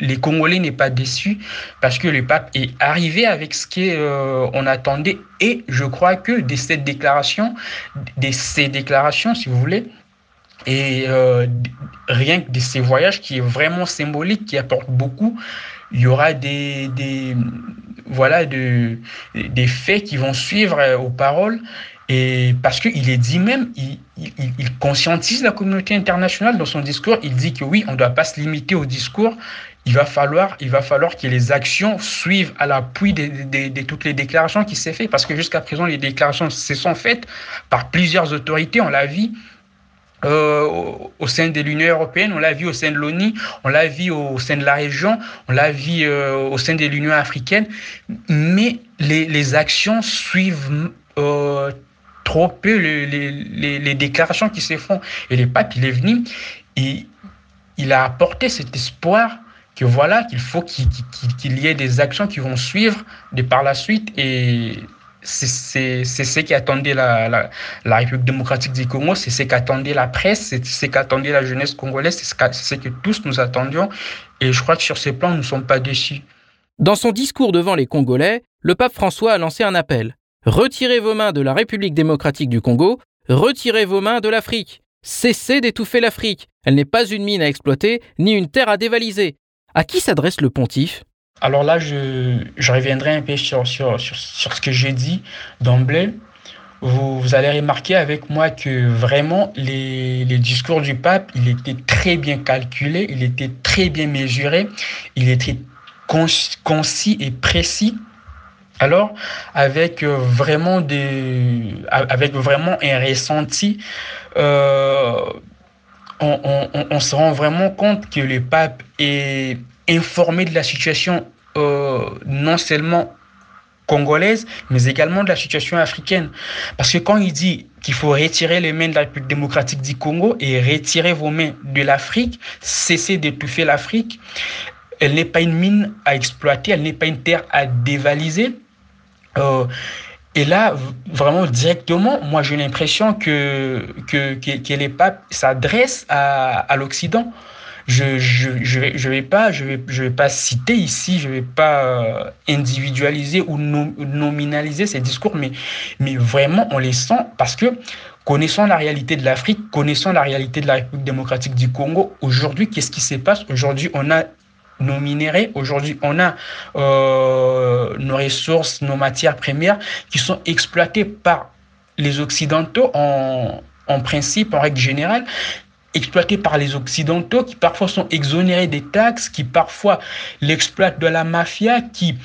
les Congolais n'est pas déçus parce que le pape est arrivé avec ce qu'on euh, attendait et je crois que de cette déclaration, de ces déclarations, si vous voulez, Et euh, rien que de ces voyages qui est vraiment symbolique, qui apporte beaucoup, il y aura des, des voilà, de, des faits qui vont suivre euh, aux paroles. Et parce qu'il est dit même, il, conscientise la communauté internationale dans son discours. Il dit que oui, on ne doit pas se limiter au discours. Il va falloir, falloir que les actions suivent à l'appui de, toutes les déclarations qui s'est fait. Parce que jusqu'à présent, les déclarations se sont faites par plusieurs autorités. On l'a vu euh, au, sein de l'Union européenne, on l'a vu au sein de l'ONU, on l'a vu au, sein de la région, on l'a vu euh, au sein de l'Union africaine, mais les, les actions suivent euh, trop peu les, les, les, déclarations qui se font. Et le pape, il est venu et il a apporté cet espoir que voilà, qu'il faut qu'il qu y ait des actions qui vont suivre de par la suite et c'est ce qui attendait la, la, la, République démocratique du Congo, c'est ce qu'attendait la presse, c'est ce qu'attendait la jeunesse congolaise, c'est ce, que tous nous attendions. Et je crois que sur ces plans, nous ne sommes pas déçus. Dans son discours devant les Congolais, le pape François a lancé un appel. Retirez vos mains de la République démocratique du Congo, retirez vos mains de l'Afrique. Cessez d'étouffer l'Afrique. Elle n'est pas une mine à exploiter, ni une terre à dévaliser. À qui s'adresse le pontife? Alors là, je, reviendrai un peu sur, ce que j'ai dit d'emblée. Vous, allez remarquer avec moi que vraiment, les, discours du pape, il était très bien calculé, il était très bien mesuré, il était concis et précis. Alors, avec vraiment, des, avec vraiment un ressenti, euh, on, se rend vraiment compte que le pape est informé de la situation euh, non seulement congolaise, mais également de la situation africaine. Parce que quand il dit qu'il faut retirer les mains de la République démocratique du Congo et retirer vos mains de l'Afrique, cesser d'étouffer l'Afrique, elle n'est pas une mine à exploiter, elle n'est pas une terre à dévaliser. Euh, et là, vraiment directement, moi j'ai l'impression que, que, que, les papes s'adressent à, à l'Occident. Je je je vais je vais pas je vais je vais pas citer ici je vais pas euh, individualiser ou nom, nominaliser ces discours mais mais vraiment on les sent parce que connaissant la réalité de l'Afrique connaissant la réalité de la République démocratique du Congo aujourd'hui qu'est-ce qui se passe? Aujourd'hui on a nos minéraux. Aujourd'hui, on a euh, nos ressources, nos matières premières qui sont exploitées par les Occidentaux en, en principe, en règle générale, exploités par les Occidentaux, qui parfois sont exonérés des taxes, qui parfois l'exploitent de la mafia, qui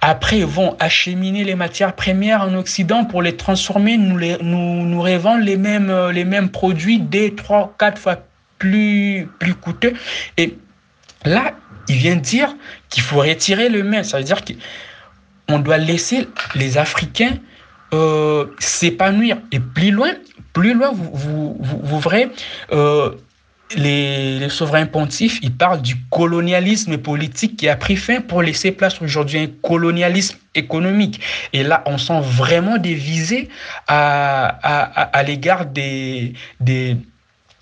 après vont acheminer les matières premières en Occident pour les transformer, nous, les, nous, nous les mêmes, les mêmes produits des trois, quatre fois plus, plus coûteux. Et là, il vient dire qu'il faut retirer le main. Ça veut dire qu'on doit laisser les Africains euh, s'épanouir. Et plus loin, plus loin, vous, verrez, euh, les, souverains pontifs, ils parlent du colonialisme politique qui a pris fin pour laisser place aujourd'hui à un colonialisme économique. Et là, on sent vraiment des visées à, l'égard des,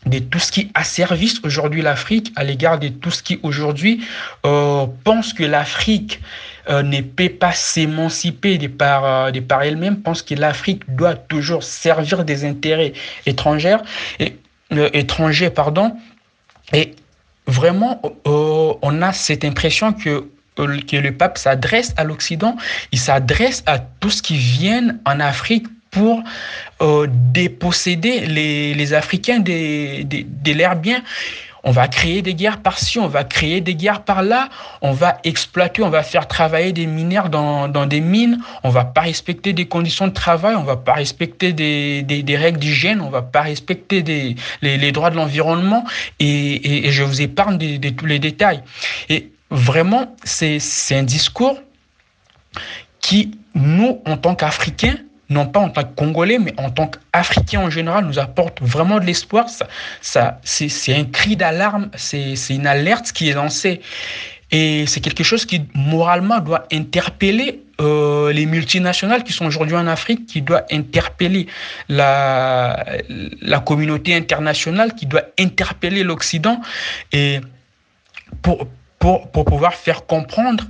de tout ce qui asservisse aujourd'hui l'Afrique, à l'égard de tout ce qui aujourd'hui euh, pense que l'Afrique euh, ne peut pas s'émanciper de par, euh, par elle-même, pense que l'Afrique doit toujours servir des intérêts étrangers, et, étrangers pardon, et vraiment, on a cette impression que que le pape s'adresse à l'Occident, il s'adresse à tout ce qui vient en Afrique pour euh, déposséder les, Africains de, de, de leurs biens. On va créer des guerres par-ci, on va créer des guerres par-là, on va exploiter, on va faire travailler des mineurs dans, des mines, on va pas respecter des conditions de travail, on va pas respecter des, règles d'hygiène, on va pas respecter les, droits de l'environnement et, je vous épargne de tous les détails. Et vraiment, c'est un discours qui, nous, en tant qu'Africains, non pas en tant que Congolais, mais en tant qu'Africains en général, nous apporte vraiment de l'espoir. Ça, ça, c'est un cri d'alarme, c'est une alerte qui est lancée. Et c'est quelque chose qui, moralement, doit interpeller euh, les multinationales qui sont aujourd'hui en Afrique, qui doit interpeller la, la communauté internationale, qui doit interpeller l'Occident, et pour, pour, pour pouvoir faire comprendre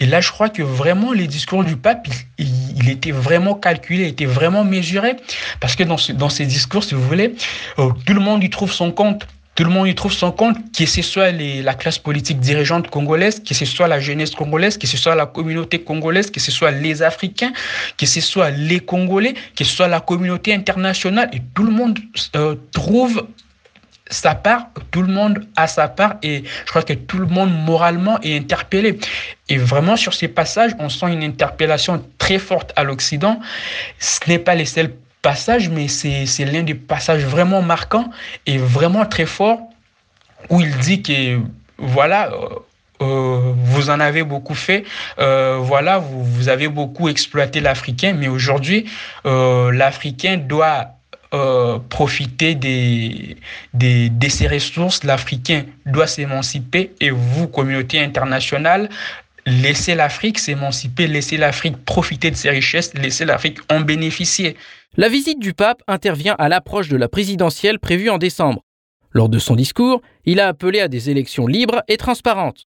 Et là, je crois que vraiment, les discours du pape, il, était vraiment calculé, il était vraiment mesuré. Parce que dans, ces discours, si vous voulez, euh, tout le monde y trouve son compte. Tout le monde y trouve son compte, que ce soit la classe politique dirigeante congolaise, que ce soit la jeunesse congolaise, que ce soit la communauté congolaise, que ce soit les Africains, que ce soit les Congolais, que ce soit la communauté internationale. Et tout le monde euh, trouve sa part, tout le monde a sa part et je crois que tout le monde moralement est interpellé. Et vraiment sur ces passages, on sent une interpellation très forte à l'Occident. Ce n'est pas les seuls passages, mais c'est l'un des passages vraiment marquants et vraiment très forts où il dit que voilà, euh, euh, vous en avez beaucoup fait, euh, voilà, vous, vous, avez beaucoup exploité l'Africain, mais aujourd'hui, l'Africain doit euh, profiter de ces ressources, l'Africain doit s'émanciper et vous, communauté internationale, laissez l'Afrique s'émanciper, laissez l'Afrique profiter de ses richesses, laissez l'Afrique en bénéficier. La visite du pape intervient à l'approche de la présidentielle prévue en décembre. Lors de son discours, il a appelé à des élections libres et transparentes.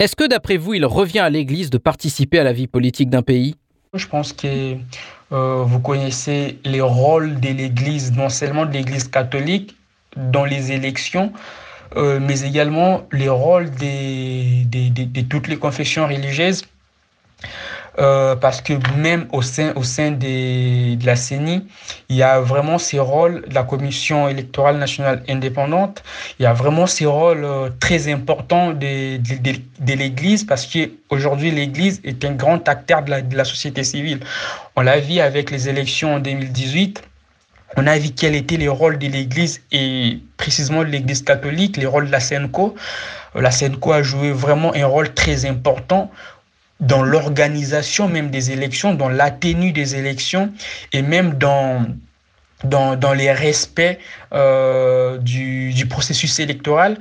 Est-ce que d'après vous, il revient à l'Église de participer à la vie politique d'un pays? Je pense que euh, vous connaissez les rôles de l'Église, non seulement de l'Église catholique dans les élections, euh, mais également les rôles de toutes les confessions religieuses euh, parce que même au sein, au sein de la CENI, il y a vraiment ces rôles, la Commission électorale nationale indépendante, il y a vraiment ces rôles euh, très importants de, de, l'Église parce qu'aujourd'hui, l'Église est un grand acteur de la, société civile. On l'a vu avec les élections en 2018. On a vu quels étaient les rôles de l'Église et précisément de l'Église catholique, les rôles de la SENCO. La SENCO a joué vraiment un rôle très important dans l'organisation même des élections, dans la tenue des élections et même dans, dans, les respects euh, du, du, processus électoral.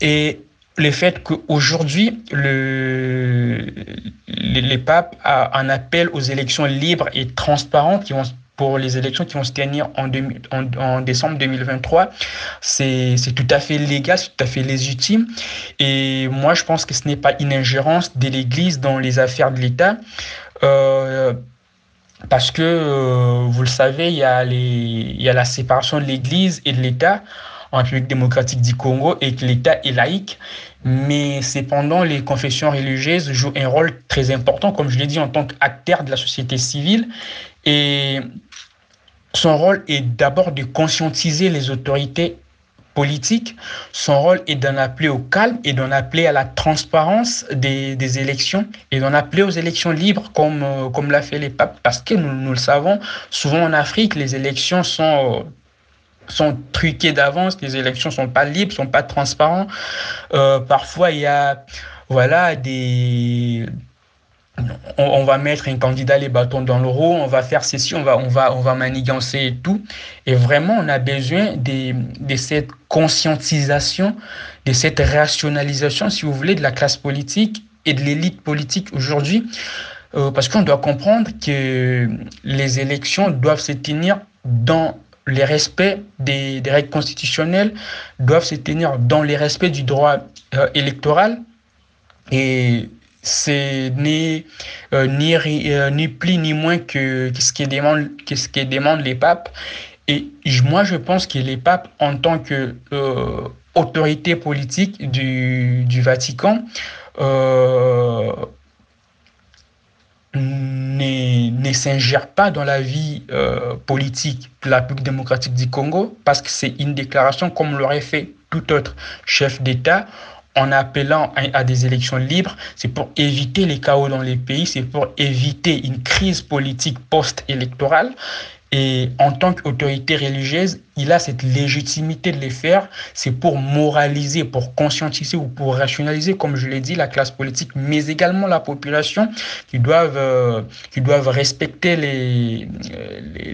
Et le fait qu'aujourd'hui, le, les, papes en appellent aux élections libres et transparentes qui vont pour les élections qui vont se tenir en, en, décembre 2023. C'est tout à fait légal, c'est tout à fait légitime. Et moi, je pense que ce n'est pas une ingérence de l'Église dans les affaires de l'État. Euh, parce que, euh, vous le savez, il y, a il y a la séparation de l'Église et de l'État en République démocratique du Congo et que l'État est laïque. Mais cependant, les confessions religieuses jouent un rôle très important, comme je l'ai dit, en tant qu'acteur de la société civile. Et son rôle est d'abord de conscientiser les autorités politiques. Son rôle est d'en appeler au calme et d'en appeler à la transparence des, des élections et d'en appeler aux élections libres comme, euh, comme l'a fait les papes. Parce que nous, nous, le savons, souvent en Afrique, les élections sont, sont truquées d'avance, les élections sont pas libres, sont pas transparentes. Euh, parfois, il y a voilà, des on, va mettre un candidat les bâtons dans le on va faire ceci, on va, on va, on va manigancer et tout. Et vraiment, on a besoin de, de cette conscientisation, de cette rationalisation, si vous voulez, de la classe politique et de l'élite politique aujourd'hui. Euh, parce qu'on doit comprendre que les élections doivent se tenir dans les respects des, des règles constitutionnelles, doivent se tenir dans les respects du droit euh, électoral. Et c'est ni, euh, ni, euh, plus ni moins que, ce qui demande, que ce qui demande les papes. Et moi, je pense que les papes, en tant que euh, autorité politique du, Vatican, ne, ne s'ingèrent pas dans la vie politique de la République démocratique du Congo parce que c'est une déclaration comme l'aurait fait tout autre chef d'État en appelant à, des élections libres, c'est pour éviter les chaos dans les pays, c'est pour éviter une crise politique post-électorale. Et en tant qu'autorité religieuse, il a cette légitimité de les faire. C'est pour moraliser, pour conscientiser ou pour rationaliser, comme je l'ai dit, la classe politique, mais également la population qui doivent, euh, qui doivent respecter les,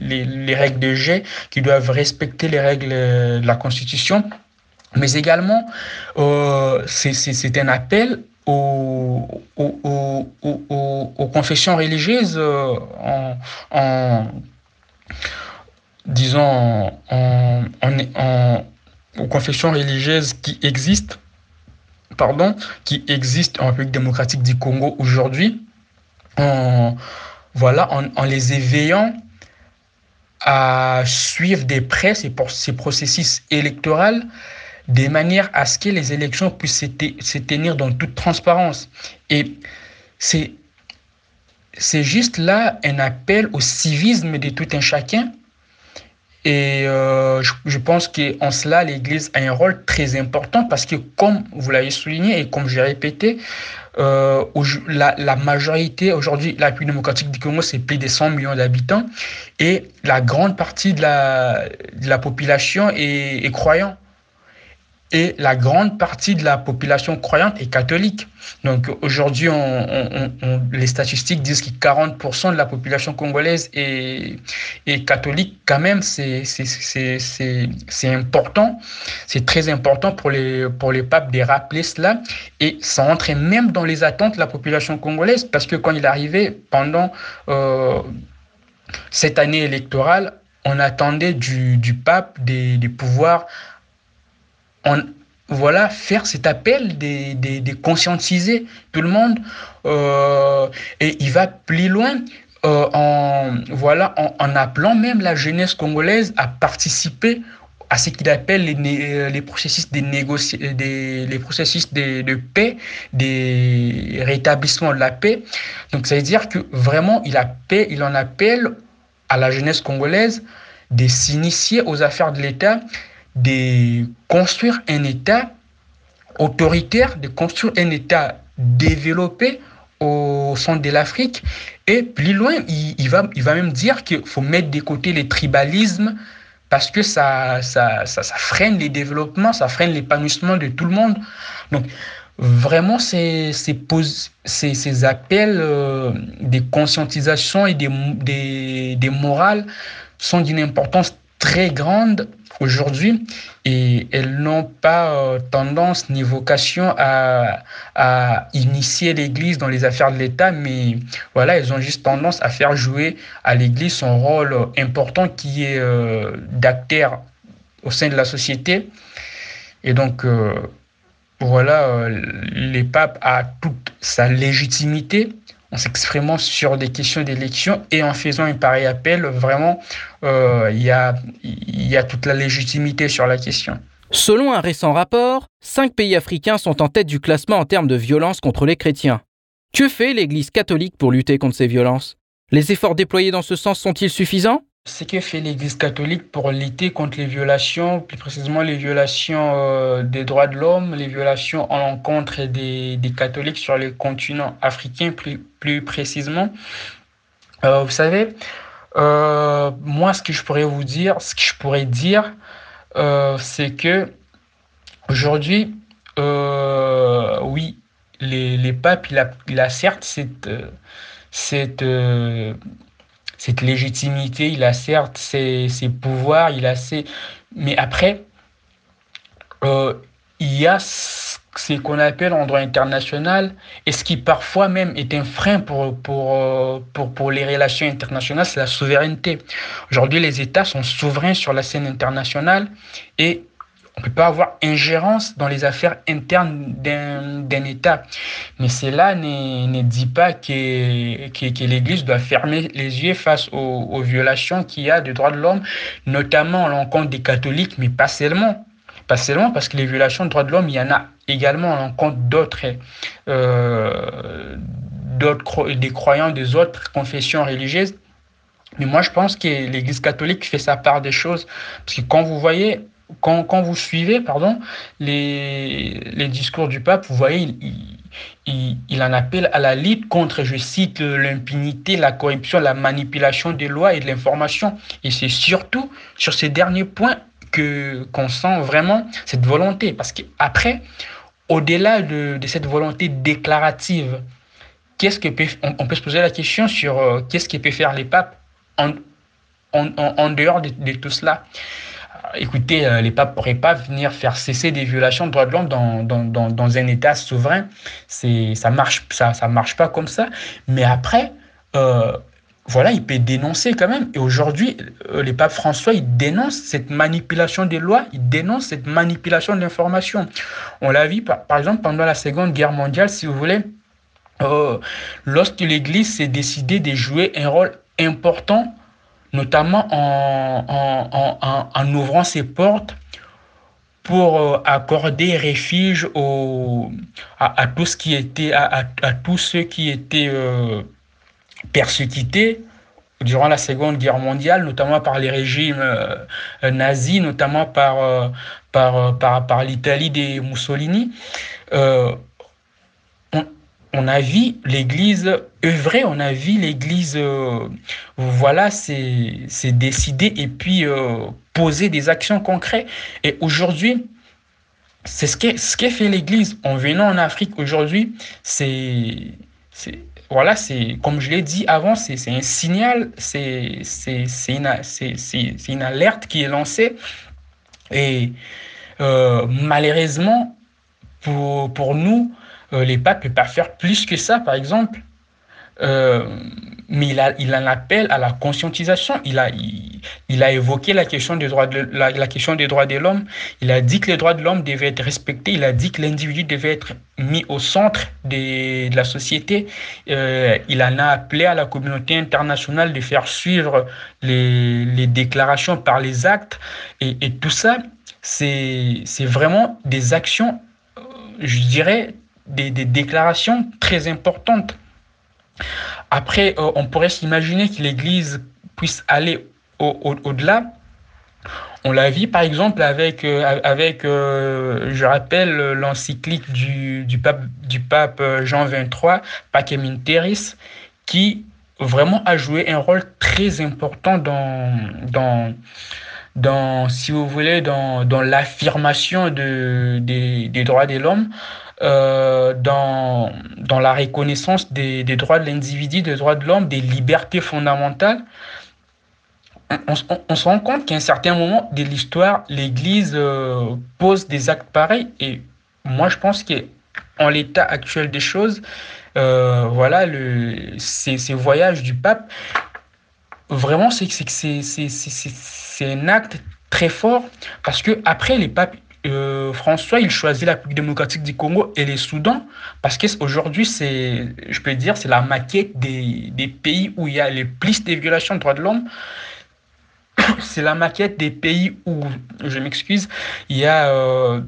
les, les, règles de jet, qui doivent respecter les règles de la Constitution mais également, euh, c'est un appel aux, aux, aux, aux, confessions religieuses euh, en, en, disons, en, en, aux confessions religieuses qui existent pardon, qui existent en République démocratique du Congo aujourd'hui, en, voilà, en, les éveillant à suivre des près ces, ces processus électoraux de manière à ce que les élections puissent se tenir dans toute transparence. Et c'est c'est juste là un appel au civisme de tout un chacun. Et euh, je, pense qu'en cela, l'Église a un rôle très important parce que, comme vous l'avez souligné et comme j'ai répété, euh, la, majorité, aujourd'hui, la République démocratique du Congo, c'est plus de 100 millions d'habitants et la grande partie de la, de la population est, est croyante et la grande partie de la population croyante est catholique. Donc aujourd'hui, les statistiques disent que 40% de la population congolaise est, est catholique. Quand même, c'est important. C'est très important pour les, pour les papes de rappeler cela. Et ça entrait même dans les attentes de la population congolaise parce que quand il arrivait pendant euh, cette année électorale, on attendait du, du pape des, des pouvoirs voilà, faire cet appel de, conscientiser tout le monde. Euh, et il va plus loin euh, en, voilà, en, appelant même la jeunesse congolaise à participer à ce qu'il appelle les, les, processus, des des, les processus de, de, paix, des rétablissements de la paix. Donc ça veut dire que vraiment, il, il en appelle à la jeunesse congolaise de s'initier aux affaires de l'État de construire un État autoritaire, de construire un État développé au centre de l'Afrique. Et plus loin, il, va, il va même dire qu'il faut mettre de côté les tribalismes parce que ça, ça, ça, freine les développements, ça freine l'épanouissement de tout le monde. Donc, vraiment, ces, ces, appels euh, de conscientisation et des, des, des morales sont d'une importance très grande aujourd'hui et elles n'ont pas euh, tendance ni vocation à, initier l'Église dans les affaires de l'État, mais voilà, elles ont juste tendance à faire jouer à l'Église son rôle important qui est euh, d'acteur au sein de la société. Et donc, euh, voilà, les papes a toute sa légitimité en s'exprimant sur des questions d'élection et en faisant un pareil appel, vraiment, euh, il y, a, y a toute la légitimité sur la question. Selon un récent rapport, cinq pays africains sont en tête du classement en termes de violence contre les chrétiens. Que fait l'Église catholique pour lutter contre ces violences? Les efforts déployés dans ce sens sont-ils suffisants? Ce que fait l'Église catholique pour lutter contre les violations, plus précisément les violations euh, des droits de l'homme, les violations en l'encontre des, des, catholiques sur le continent africain plus, plus précisément. Euh, vous savez, euh, moi, ce que je pourrais vous dire, ce que je pourrais dire, c'est que aujourd'hui, oui, les, les papes, il a, certes cette, cette cette légitimité, il a certes ses, pouvoirs, il a ses... Mais après, euh, il y a ce qu'on appelle en droit international, et ce qui parfois même est un frein pour, pour, euh, pour, pour les relations internationales, c'est la souveraineté. Aujourd'hui, les États sont souverains sur la scène internationale et on ne peut pas avoir ingérence dans les affaires internes d'un État. Mais cela ne, dit pas que, que, l'Église doit fermer les yeux face aux, violations qu'il y a des droits de l'homme, notamment à l'encontre des catholiques, mais pas seulement. Pas seulement parce que les violations des droits de l'homme, il y en a également à l'encontre d'autres, euh, des croyants des autres confessions religieuses. Mais moi, je pense que l'Église catholique fait sa part des choses. Parce que quand vous voyez quand, vous suivez pardon, les, discours du pape, vous voyez, il, en appelle à la lutte contre, je cite, l'impunité, la corruption, la manipulation des lois et de l'information. Et c'est surtout sur ces derniers points que qu'on sent vraiment cette volonté. Parce qu'après, au-delà de, cette volonté déclarative, qu'est-ce que on, peut se poser la question sur euh, qu'est-ce que peut faire les papes en, en, dehors de, de tout cela? Écoutez, euh, les papes pourraient pas venir faire cesser des violations de droits de l'homme dans, dans, dans, dans, un État souverain. C'est, ça marche, ça, ça marche pas comme ça. Mais après, euh, voilà, il peut dénoncer quand même. Et aujourd'hui, euh, le pape François, il dénonce cette manipulation des lois, il dénonce cette manipulation de l'information. On l'a vu, par, exemple, pendant la Seconde Guerre mondiale, si vous voulez, lorsque l'Église s'est décidée de jouer un rôle important, notamment en, en, ouvrant ses portes pour euh, accorder refuge au, à, tout qui à, à, tous ceux qui étaient persécutés durant la Seconde Guerre mondiale, notamment par les régimes euh, nazis, notamment par, euh, par, par, par l'Italie des Mussolini. Euh, on, a vu l'Église œuvrer, on a vu l'Église, voilà, c'est décider et puis poser des actions concrètes. Et aujourd'hui, c'est ce qu'est ce fait l'Église en venant en Afrique aujourd'hui, c'est voilà, c'est comme je l'ai dit avant, c'est un signal, c'est une, une alerte qui est lancée. Et euh, malheureusement, pour, pour nous, euh, les papes ne peuvent pas faire plus que ça. Par exemple, euh, mais il, a, il en appelle à la conscientisation. Il a, évoqué la question des droits de, la, question des droits de l'homme. Il a dit que les droits de l'homme devaient être respectés. Il a dit que l'individu devait être mis au centre de la société. Euh, il en a appelé à la communauté internationale de faire suivre les, déclarations par les actes. Et, tout ça, c'est vraiment des actions, euh, je dirais, des déclarations très importantes. Après, euh, on pourrait s'imaginer que l'Église puisse aller au-delà. on l'a vu par exemple avec, euh, avec euh, je rappelle, l'encyclique du, du, pape, du pape Jean XXIII, Pacem Terris, qui vraiment a joué un rôle très important dans, dans, dans si vous voulez, dans, dans l'affirmation de, des, des droits de l'homme euh, dans, dans la reconnaissance des, des droits de l'individu, des droits de l'homme, des libertés fondamentales, on, se rend compte qu'à un certain moment de l'histoire, l'Église euh, pose des actes pareils. Et moi, je pense qu'en l'état actuel des choses, euh, voilà, le, ces, ces, voyages du pape, vraiment, c'est un acte très fort parce que après les papes euh, François, il choisit la République démocratique du Congo et les Soudan parce qu'aujourd'hui, c'est, je peux dire, c'est la maquette des, des, pays où il y a les plus de violations de droits de l'homme. C'est la maquette des pays où, je m'excuse, il y a euh,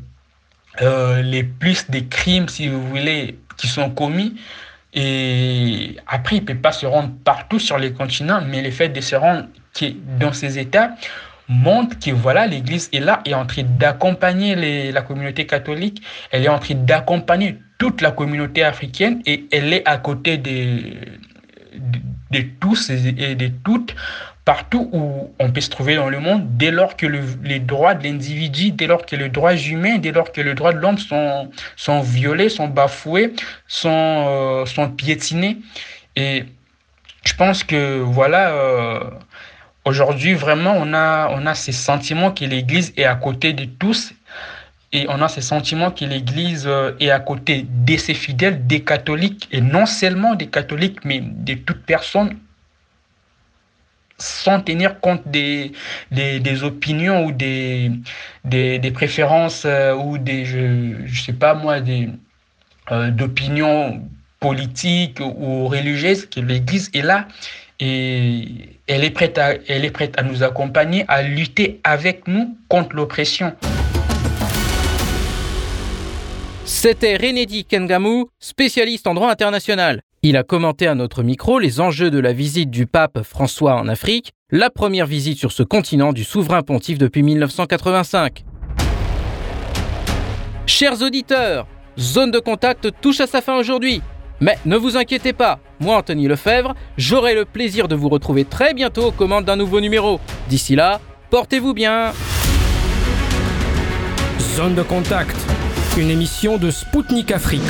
euh, les plus de crimes, si vous voulez, qui sont commis. Et après, il ne peut pas se rendre partout sur les continents, mais le fait de se rendre dans ces États, montre que voilà, l'Église est là, est en train d'accompagner la communauté catholique, elle est en train d'accompagner toute la communauté africaine et elle est à côté de, de, tous et de toutes partout où on peut se trouver dans le monde, dès lors que les droits de l'individu, dès lors que les droits humains, dès lors que les droits de l'homme sont, sont violés, sont bafoués, sont, euh, sont piétinés. Et je pense que voilà, euh, Aujourd'hui, vraiment, on a, on a ces sentiments que l'Église est à côté de tous et on a ces sentiments que l'Église euh, est à côté de ses fidèles, des catholiques, et non seulement des catholiques, mais de toute personne, sans tenir compte des, des, opinions ou des, des, préférences euh, ou des, je ne sais pas moi, des, euh, d'opinions politiques ou religieuses, que l'Église est là et elle est, prête à, nous accompagner, à lutter avec nous contre l'oppression. C'était Renédi Kengamou, spécialiste en droit international. Il a commenté à notre micro les enjeux de la visite du pape François en Afrique, la première visite sur ce continent du souverain pontife depuis 1985. Chers auditeurs, Zone de contact touche à sa fin aujourd'hui. Mais ne vous inquiétez pas, moi Anthony Lefebvre, j'aurai le plaisir de vous retrouver très bientôt aux commandes d'un nouveau numéro. D'ici là, portez-vous bien. Zone de contact, une émission de Spoutnik Afrique.